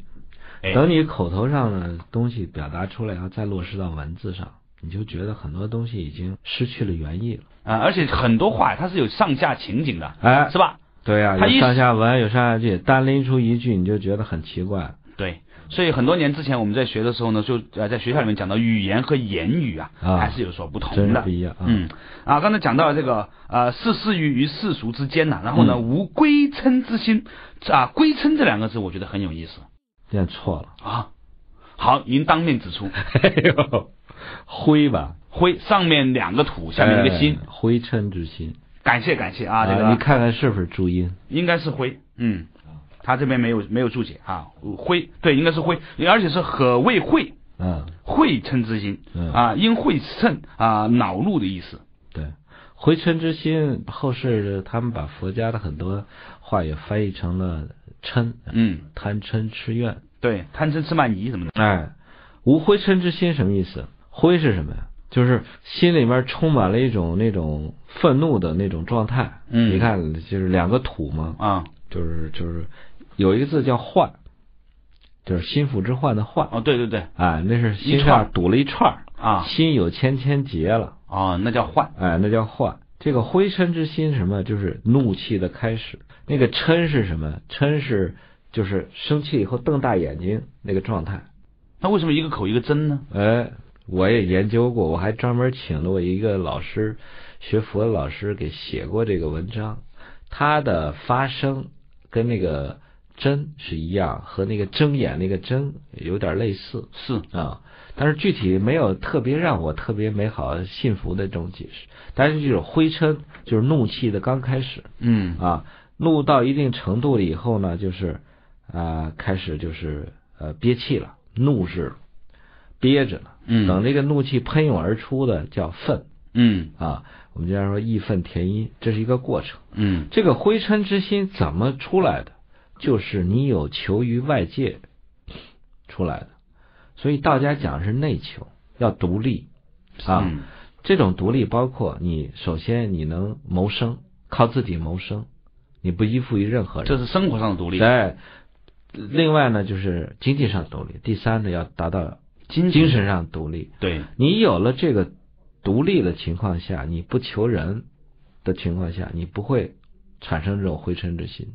等你口头上的东西表达出来，然后再落实到文字上。你就觉得很多东西已经失去了原意了啊！而且很多话它是有上下情景的，哎，是吧？对呀，有上下文，有上下句，单拎出一句你就觉得很奇怪。对，所以很多年之前我们在学的时候呢，就呃在学校里面讲到语言和言语啊，还是有所不同的，不一样。嗯啊，刚才讲到了这个呃，世事于于世俗之间呐，然后呢，无归称之心啊，归称这两个字我觉得很有意思。念错了啊！好，您当面指出。哎呦。灰吧，灰上面两个土，下面一个心，灰嗔之心。感谢感谢啊，这个你看看是不是注音？应该是灰，嗯，他这边没有没有注解啊，灰对，应该是灰，而且是何谓慧？嗯，慧嗔之心，啊，因慧嗔啊恼怒的意思。对，回嗔之心，后世他们把佛家的很多话也翻译成了嗔，嗯，贪嗔痴怨，对，贪嗔痴慢疑什么的。哎，无灰嗔之心什么意思？灰是什么呀？就是心里面充满了一种那种愤怒的那种状态。嗯，你看，就是两个土嘛。啊，就是就是有一个字叫患，就是心腹之患的患。哦，对对对，哎，那是心上堵了一串啊，心有千千结了。哦，那叫患。哎，那叫患。这个灰嗔之心什么？就是怒气的开始。那个嗔是什么？嗔是就是生气以后瞪大眼睛那个状态。那为什么一个口一个真呢？哎。我也研究过，我还专门请了我一个老师，学佛的老师给写过这个文章。他的发声跟那个睁是一样，和那个睁眼那个睁有点类似。是啊，但是具体没有特别让我特别美好信服的这种解释。但是就是灰嗔就是怒气的刚开始。嗯啊，怒到一定程度了以后呢，就是啊开始就是呃憋气了，怒是憋着了。嗯，等这个怒气喷涌而出的叫愤，嗯啊，我们经常说义愤填膺，这是一个过程。嗯，这个灰嗔之心怎么出来的？就是你有求于外界出来的。所以道家讲是内求，要独立啊。这种独立包括你首先你能谋生，靠自己谋生，你不依附于任何人，这是生活上的独立。对。另外呢，就是经济上独立。第三呢，要达到。精精神上独立，对你有了这个独立的情况下，你不求人的情况下，你不会产生这种灰尘之心。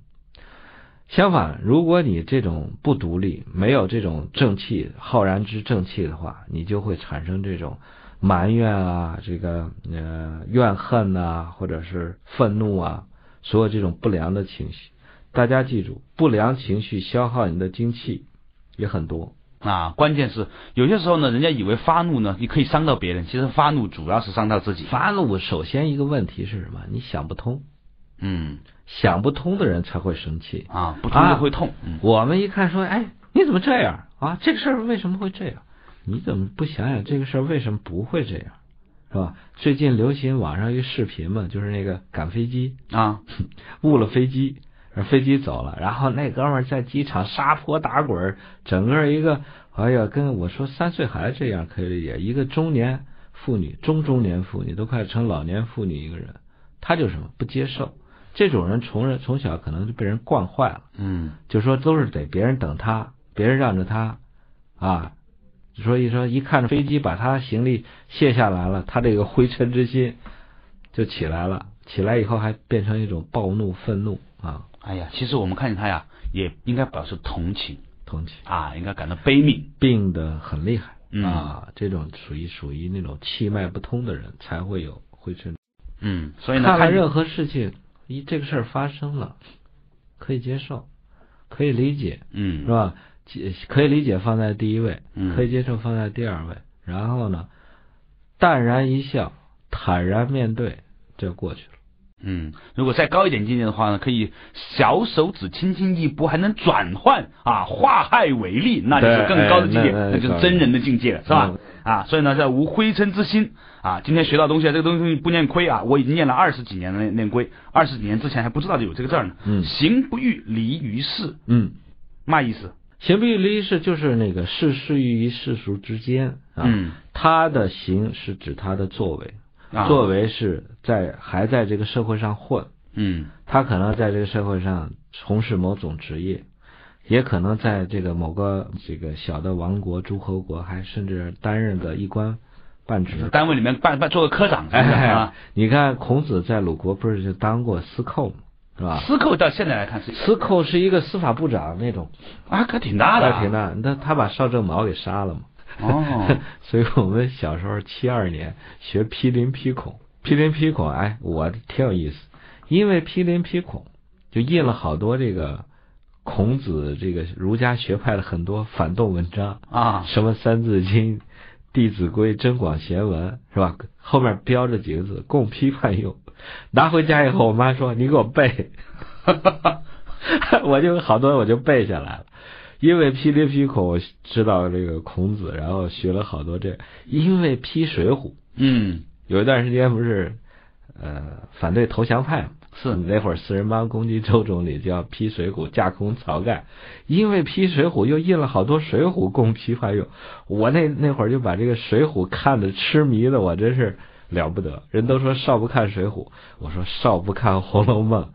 相反，如果你这种不独立，没有这种正气、浩然之正气的话，你就会产生这种埋怨啊，这个呃怨恨呐，或者是愤怒啊，所有这种不良的情绪。大家记住，不良情绪消耗你的精气也很多。啊，关键是有些时候呢，人家以为发怒呢，你可以伤到别人，其实发怒主要是伤到自己。发怒首先一个问题是什么？你想不通。嗯，想不通的人才会生气啊，不通就会痛。我们一看说，哎，你怎么这样啊？这个事儿为什么会这样？你怎么不想想这个事儿为什么不会这样？是吧？最近流行网上一个视频嘛，就是那个赶飞机啊，误了飞机。飞机走了，然后那哥们儿在机场撒泼打滚，整个一个，哎呀，跟我说三岁孩子这样可以理解，一个中年妇女，中中年妇女都快成老年妇女一个人，他就什么不接受，这种人从人从小可能就被人惯坏了，嗯，就说都是得别人等他，别人让着他，啊，所以说一看着飞机把他行李卸下来了，他这个灰尘之心就起来了，起来以后还变成一种暴怒愤怒啊。哎呀，其实我们看见他呀，也应该表示同情，同情。啊，应该感到悲悯，病得很厉害。啊，这种属于属于那种气脉不通的人才会有灰尘。嗯，所以呢，看任何事情，一这个事儿发生了，可以接受，可以理解，嗯，是吧？可以理解放在第一位，可以接受放在第二位，然后呢，淡然一笑，坦然面对，就过去了。嗯，如果再高一点境界的话呢，可以小手指轻轻一拨，还能转换啊，化害为利，那就是更高的境界，那就是真人的境界了，是吧？啊，所以呢，在无灰尘之心啊，今天学到东西，这个东西不念亏啊，我已经念了二十几年的，念念亏，二十几年之前还不知道有这个字呢。嗯，行不欲离于世，嗯，嘛意思？行不欲离于世就是那个世事于世俗之间啊，嗯，他的行是指他的作为。作为是在还在这个社会上混，嗯，他可能在这个社会上从事某种职业，也可能在这个某个这个小的王国、诸侯国，还甚至担任个一官半职，单位里面办办做个科长，哎，你看孔子在鲁国不是就当过司寇吗？是吧？司寇到现在来看是司寇是一个司法部长那种，啊，可挺大的，挺大。那他把邵正毛给杀了嘛？哦，所以我们小时候七二年学批林批孔，批林批孔，哎，我挺有意思，因为批林批孔就印了好多这个孔子这个儒家学派的很多反动文章啊，什么《三字经》《弟子规》《增广贤文》是吧？后面标着几个字，供批判用。拿回家以后，我妈说你给我背，我就好多我就背下来了。因为批林批孔知道这个孔子，然后学了好多这。因为批水浒，嗯，有一段时间不是呃反对投降派嘛，是那会儿四人帮攻击周总理，就要批水浒架空晁盖。因为批水浒又印了好多水浒供批判用，我那那会儿就把这个水浒看的痴迷的，我真是了不得。人都说少不看水浒，我说少不看红楼梦。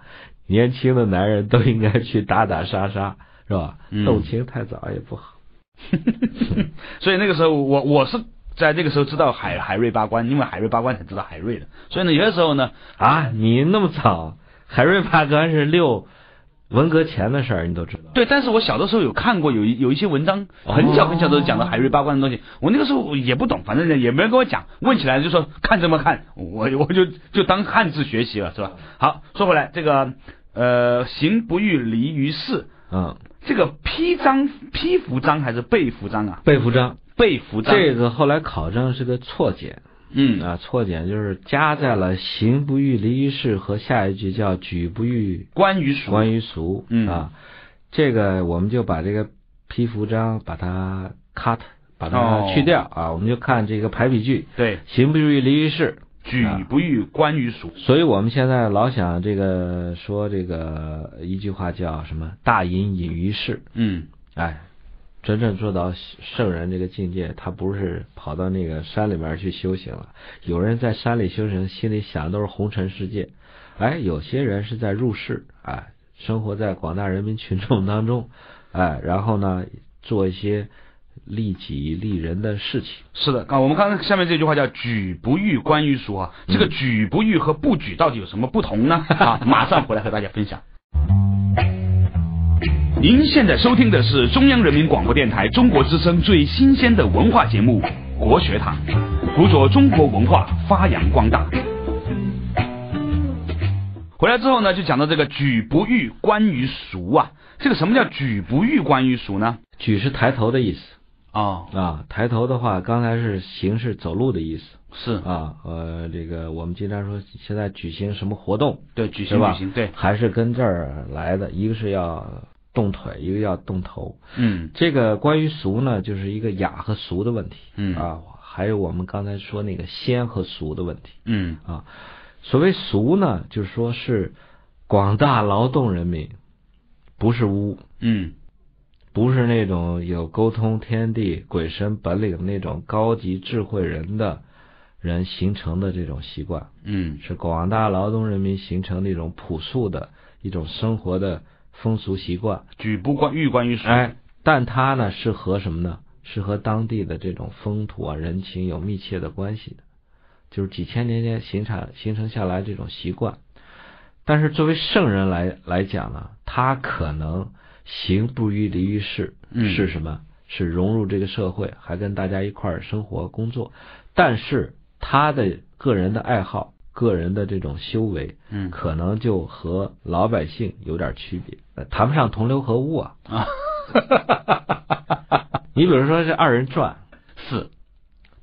年轻的男人都应该去打打杀杀。是吧？动情太早也不好。所以那个时候，我我是在那个时候知道海海瑞八关，因为海瑞八关才知道海瑞的。所以呢，有些时候呢，啊，你那么早，海瑞八关是六文革前的事儿，你都知道。对，但是我小的时候有看过，有一有一些文章，很小很小的讲的海瑞八关的东西。我那个时候也不懂，反正也没人跟我讲。问起来就说看这么看，我 我就就当汉字学习了，是吧？好，说回来，这个呃，行不欲离于世，嗯。这个批章批服章还是被服章啊？被服章，被服章。这个后来考证是个错简，嗯啊，错简就是加在了“行不欲离于世”和下一句叫“举不欲观于俗”。观于俗，嗯啊，这个我们就把这个批服章把它 cut，把它去掉啊，我们就看这个排比句，对，“行不欲离于世”。举不欲观于俗，所以我们现在老想这个说这个一句话叫什么？大隐隐于市。嗯，哎，真正做到圣人这个境界，他不是跑到那个山里面去修行了。有人在山里修行，心里想的都是红尘世界。哎，有些人是在入世，哎，生活在广大人民群众当中，哎，然后呢，做一些。利己利人的事情是的啊，我们刚刚下面这句话叫“举不欲观于俗”啊，这个“举不欲”和“不举”到底有什么不同呢？啊，马上回来和大家分享。您现在收听的是中央人民广播电台中国之声最新鲜的文化节目《国学堂》，辅佐中国文化发扬光大。回来之后呢，就讲到这个“举不欲观于俗”啊，这个什么叫“举不欲观于俗”呢？“举”是抬头的意思。啊。啊，抬头的话，刚才是行是走路的意思，是。啊，呃，这个我们经常说现在举行什么活动，对，举行举行，对，还是跟这儿来的，一个是要动腿，一个要动头，嗯，这个关于俗呢，就是一个雅和俗的问题，嗯。啊，还有我们刚才说那个仙和俗的问题，嗯。啊，所谓俗呢，就是说是广大劳动人民，不是污，嗯。不是那种有沟通天地鬼神本领那种高级智慧人的人形成的这种习惯，嗯，是广大劳动人民形成的一种朴素的一种生活的风俗习惯。举不关欲关于俗，哎，但它呢是和什么呢？是和当地的这种风土啊人情有密切的关系的，就是几千年间形成形成下来这种习惯。但是作为圣人来来讲呢，他可能。行不于离于世，是什么？是融入这个社会，还跟大家一块儿生活工作。但是他的个人的爱好、个人的这种修为，嗯，可能就和老百姓有点区别，谈不上同流合污啊。啊，你比如说这二人转，是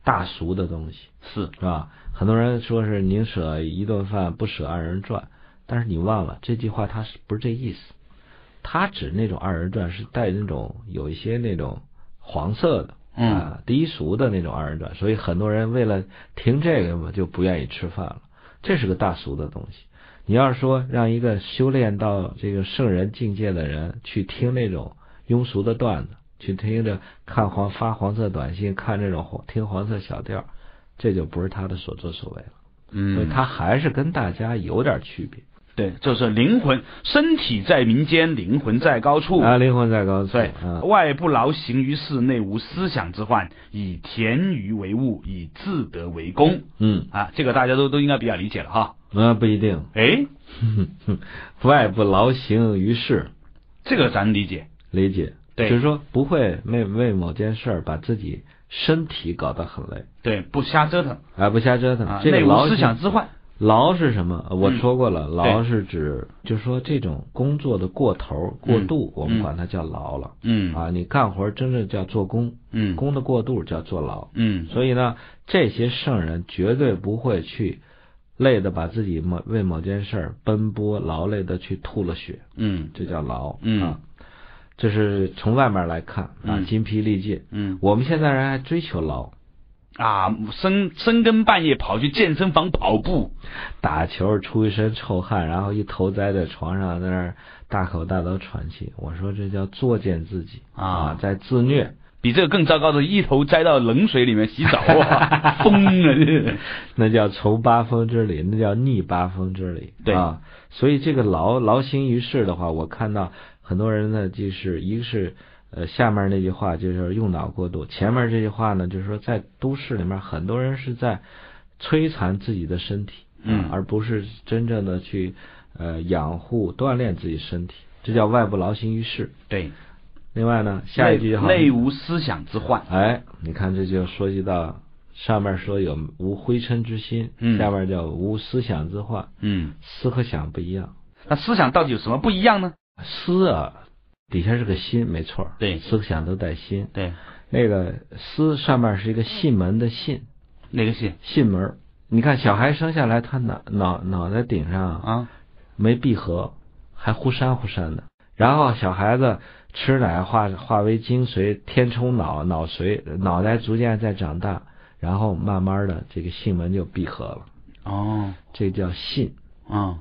大俗的东西，是是吧？很多人说是宁舍一顿饭，不舍二人转，但是你忘了这句话，它是不是这意思？它指那种二人转是带那种有一些那种黄色的。啊，低俗的那种二人转，所以很多人为了听这个嘛，就不愿意吃饭了。这是个大俗的东西。你要是说让一个修炼到这个圣人境界的人去听那种庸俗的段子，去听着看黄发黄色短信，看这种黄听黄色小调，这就不是他的所作所为了。嗯，所以他还是跟大家有点区别。对，就是灵魂，身体在民间，灵魂在高处啊，灵魂在高处。对，外不劳形于世，内无思想之患，以田鱼为物，以自得为功。嗯啊，这个大家都都应该比较理解了哈。那不一定。哎，外不劳形于世，这个咱理解理解。对，就是说不会为为某件事儿把自己身体搞得很累。对，不瞎折腾啊，不瞎折腾。啊内无思想之患。劳是什么？我说过了，劳是指，就是说这种工作的过头、过度，我们管它叫劳了。嗯啊，你干活真正叫做工，嗯，工的过度叫做劳。嗯，所以呢，这些圣人绝对不会去累的把自己某为某件事奔波劳累的去吐了血。嗯，这叫劳。嗯，这是从外面来看啊，筋疲力尽。嗯，我们现在人还追求劳。啊，深深更半夜跑去健身房跑步、打球，出一身臭汗，然后一头栽在床上，在那儿大口大口喘气。我说这叫作践自己啊，在自虐。比这个更糟糕的，一头栽到冷水里面洗澡，疯了！那叫从八风之里，那叫逆八风之里。对啊，所以这个劳劳心于事的话，我看到很多人呢，就是一个是。呃，下面那句话就是用脑过度，前面这句话呢，就是说在都市里面，很多人是在摧残自己的身体，嗯，而不是真正的去呃养护锻炼自己身体，这叫外部劳心于事。对，另外呢，下一句好，内无思想之患。哎，你看这就涉及到上面说有无灰尘之心，嗯，下面叫无思想之患，嗯，思和想不一样。那思想到底有什么不一样呢？思啊。底下是个心，没错对，思想都带心。对，那个思上面是一个信门的信，哪个信？信门。你看小孩生下来，他脑脑脑袋顶上啊没闭合，还忽闪忽闪的。然后小孩子吃奶化化为精髓，填充脑脑髓，脑袋逐渐在长大，然后慢慢的这个信门就闭合了。哦，这叫信啊，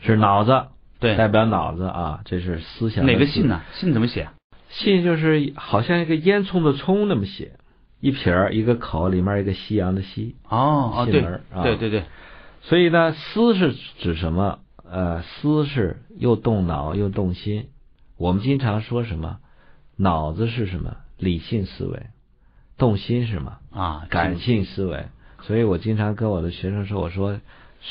是脑子。对，代表脑子啊，这是思想。哪个信呢？信怎么写？信就是好像一个烟囱的囱那么写，一撇儿一个口，里面一个夕阳的夕。哦哦，对，对对对。所以呢，思是指什么？呃，思是又动脑又动心。我们经常说什么？脑子是什么？理性思维。动心是什么？啊，感性思维。所以我经常跟我的学生说，我说。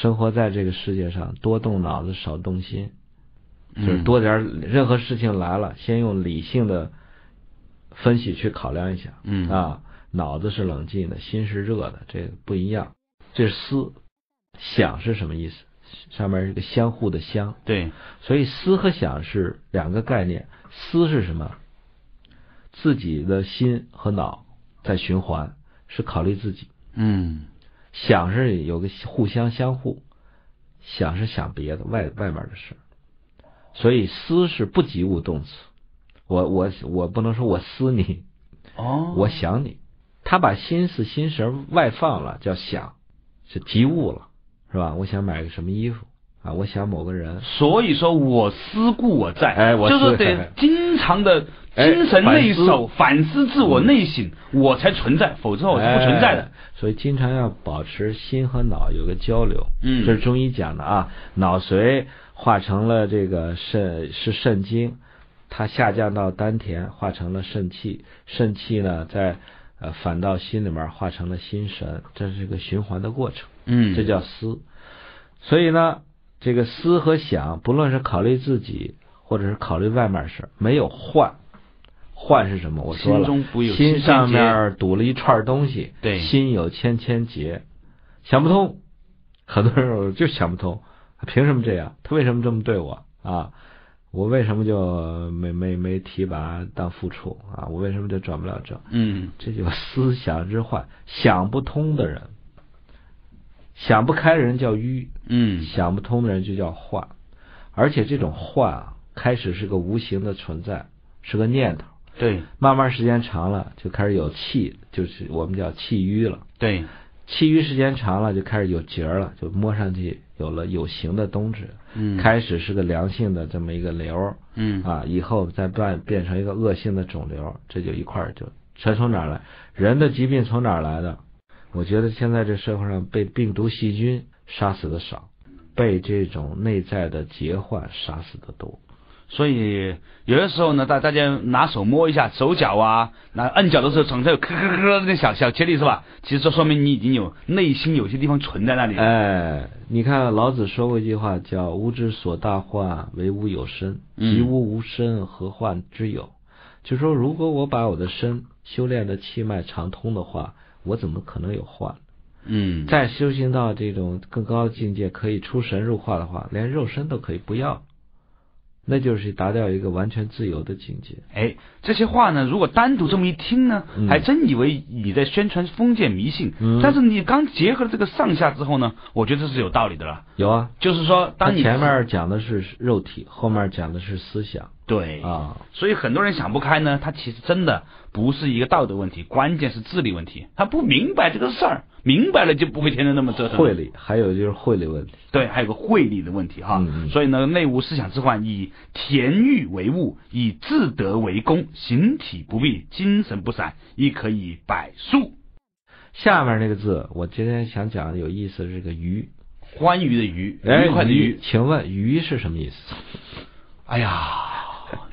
生活在这个世界上，多动脑子，少动心，就是多点任何事情来了，先用理性的分析去考量一下。嗯啊，脑子是冷静的，心是热的，这个不一样。这是思，想是什么意思？上面是个相互的相。对，所以思和想是两个概念。思是什么？自己的心和脑在循环，是考虑自己。嗯。想是有个互相相互，想是想别的外外面的事，所以思是不及物动词。我我我不能说我思你，哦，我想你，他把心思心神外放了，叫想，是及物了，是吧？我想买个什么衣服啊？我想某个人，所以说我思故我在，哎，就是得经常的。精神内守，反思自我内省，我才存在，否则我是不存在的。所以经常要保持心和脑有个交流。嗯，这是中医讲的啊。脑髓化成了这个肾，是肾精，它下降到丹田，化成了肾气，肾气呢在呃反到心里面化成了心神，这是一个循环的过程。嗯，这叫思。所以呢，这个思和想，不论是考虑自己，或者是考虑外面事，没有换。幻是什么？我说了，心上面堵了一串东西，对，心有千千结，想不通。很多人就想不通，凭什么这样？他为什么这么对我啊？我为什么就没没没提拔当副处啊？我为什么就转不了正？嗯，这就思想之患，想不通的人，想不开的人叫愚，嗯，想不通的人就叫幻，而且这种幻啊，开始是个无形的存在，是个念头，对慢慢时间长了，就开始有气，就是我们叫气瘀了。对，气瘀时间长了，就开始有结儿了，就摸上去有了有形的东西。嗯，开始是个良性的这么一个瘤，嗯啊，以后再变变成一个恶性的肿瘤，这就一块儿就全从哪儿来？人的疾病从哪儿来的？我觉得现在这社会上被病毒细菌杀死的少，被这种内在的结患杀死的多。所以有的时候呢，大大家拿手摸一下手脚啊，那摁脚的时候总是有咯咯咯的那小小切力是吧？其实这说明你已经有内心有些地方存在那里。哎，你看老子说过一句话，叫“吾之所大患，为吾有身；嗯及吾无身，何患之有？”就说如果我把我的身修炼的气脉畅通的话，我怎么可能有患？嗯，再修行到这种更高的境界，可以出神入化的话，连肉身都可以不要，那就是达到一个完全自由的境界。哎，这些话呢，如果单独这么一听呢，嗯还真以为你在宣传封建迷信。嗯但是你刚结合了这个上下之后呢，我觉得这是有道理的了。有啊，就是说，他当你前面讲的是肉体，后面讲的是思想对啊。所以很多人想不开呢，他其实真的不是一个道德问题，关键是智力问题。他不明白这个事儿，明白了就不会天天那么折腾。慧理，还有就是慧理问题。对，还有个慧理的问题哈。所以呢，内务思想之患，以田欲为物，以自得为功，形体不避，精神不散，亦可以百数。下面那个字，我今天想讲的有意思的是个愉，欢愉的愉，哎愉快的愉。请问愉是什么意思？哎呀，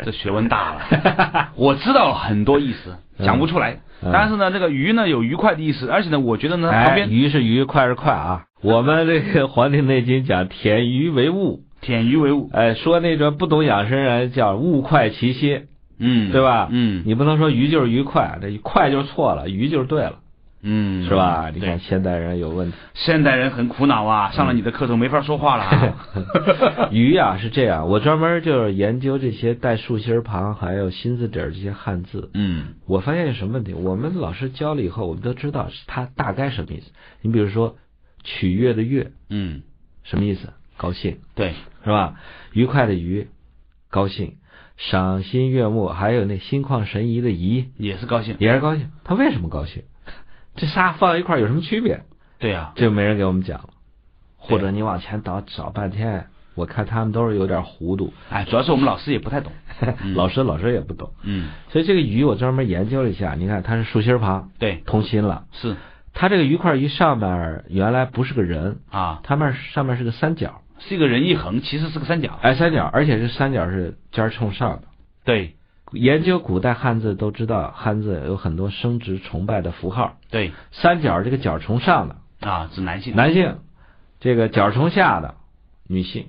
这学问大了。我知道很多意思，讲不出来。嗯但是呢，这个愉呢有愉快的意思，而且呢，我觉得呢，旁哎，边愉是愉，快是快啊。我们这个《黄帝内经》讲田愉为物，舔鱼为物，哎，说那种不懂养生人叫物快其歇，嗯，对吧？嗯你不能说鱼就是愉快，这快就是错了，鱼就是对了，嗯，是吧？你看现代人有问题。现代人很苦恼啊，上了你的课都没法说话了 啊。鱼啊是这样，我专门就是研究这些带竖心旁还有心字底儿这些汉字。嗯我发现有什么问题？我们老师教了以后，我们都知道是它大概什么意思。你比如说取悦的悦嗯，什么意思？高兴对，是吧？愉快的愉，高兴；赏心悦目，还有那心旷神怡的怡，也是高兴。也是高兴。他为什么高兴？这仨放在一块儿有什么区别？对呀、就没人给我们讲了。或者你往前倒找半天，我看他们都是有点糊涂。哎，主要是我们老师也不太懂。嗯老师老师也不懂，嗯，所以这个鱼我专门研究了一下。你看它是竖心旁，对，通心了。是它这个鱼块鱼上面原来不是个人，啊，它们上面是个三角，是一个人一横，其实是个三角。哎，三角，而且是三角是尖儿冲上的。对研究古代汉字都知道，汉字有很多生殖崇拜的符号，对三角这个角从上的啊，指男性。男性，这个角从下的女性，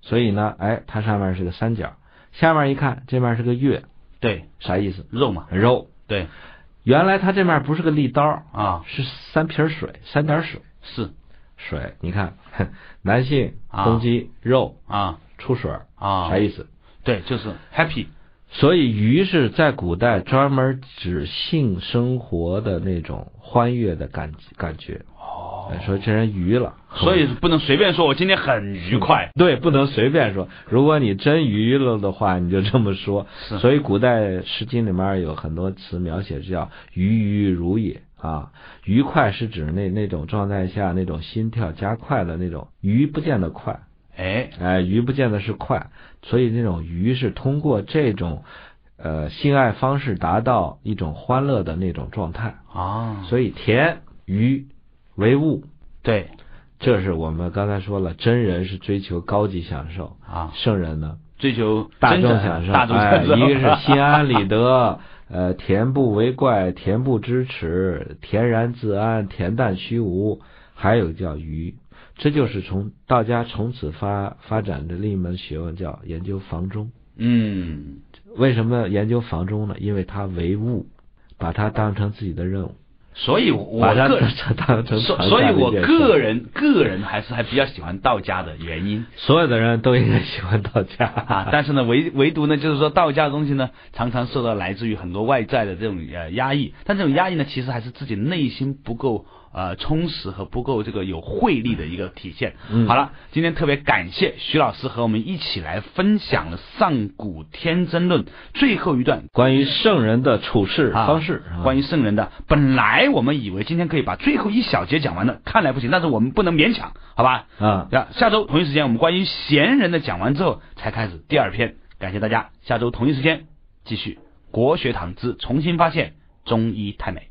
所以呢，哎，它上面是个三角，下面一看这面是个月，对啥意思？肉嘛。肉。对原来它这面不是个利刀，啊，是三瓶水，三点水。是水，你看，男性啊公鸡肉啊出水，啊，啥意思？对，就是 happy。所以鱼是在古代专门指性生活的那种欢悦的感感觉。哦哎说这人鱼了，所以不能随便说我今天很愉快。对，不能随便说。如果你真鱼了的话，你就这么说。所以古代《诗经》里面有很多词描写叫“愉愉如也”啊，愉快是指那那种状态下那种心跳加快的那种，愉不见得快，哎，哎，鱼不见得是快，所以那种鱼是通过这种呃性爱方式达到一种欢乐的那种状态。啊，所以田鱼为物，对这是我们刚才说了，真人是追求高级享受，啊，圣人呢追求大众享受，大众哎，享受。一个是心安理 得，呃，恬不为怪，恬不知耻，恬然自安，恬淡虚无，还有叫愚。这就是从道家从此发发展的另一门学问，叫研究房中。嗯，为什么研究房中呢？因为它唯物，把它当成自己的任务。所以我个人当成所所以我个人个人还是还比较喜欢道家的原因。所有的人都应该喜欢道家啊，但是呢，唯唯独呢，就是说道家的东西呢，常常受到来自于很多外在的这种呃压抑，但这种压抑呢，其实还是自己内心不够呃充实和不够这个有慧力的一个体现。嗯好了，今天特别感谢徐老师和我们一起来分享了《上古天真论》最后一段关于圣人的处事啊方式，关于圣人的。本来我们以为今天可以把最后一小节讲完的，看来不行，但是我们不能勉强，好吧？啊，呀，下周同一时间，我们关于贤人的讲完之后，才开始第二篇。感谢大家，下周同一时间继续国学堂之重新发现中医太美。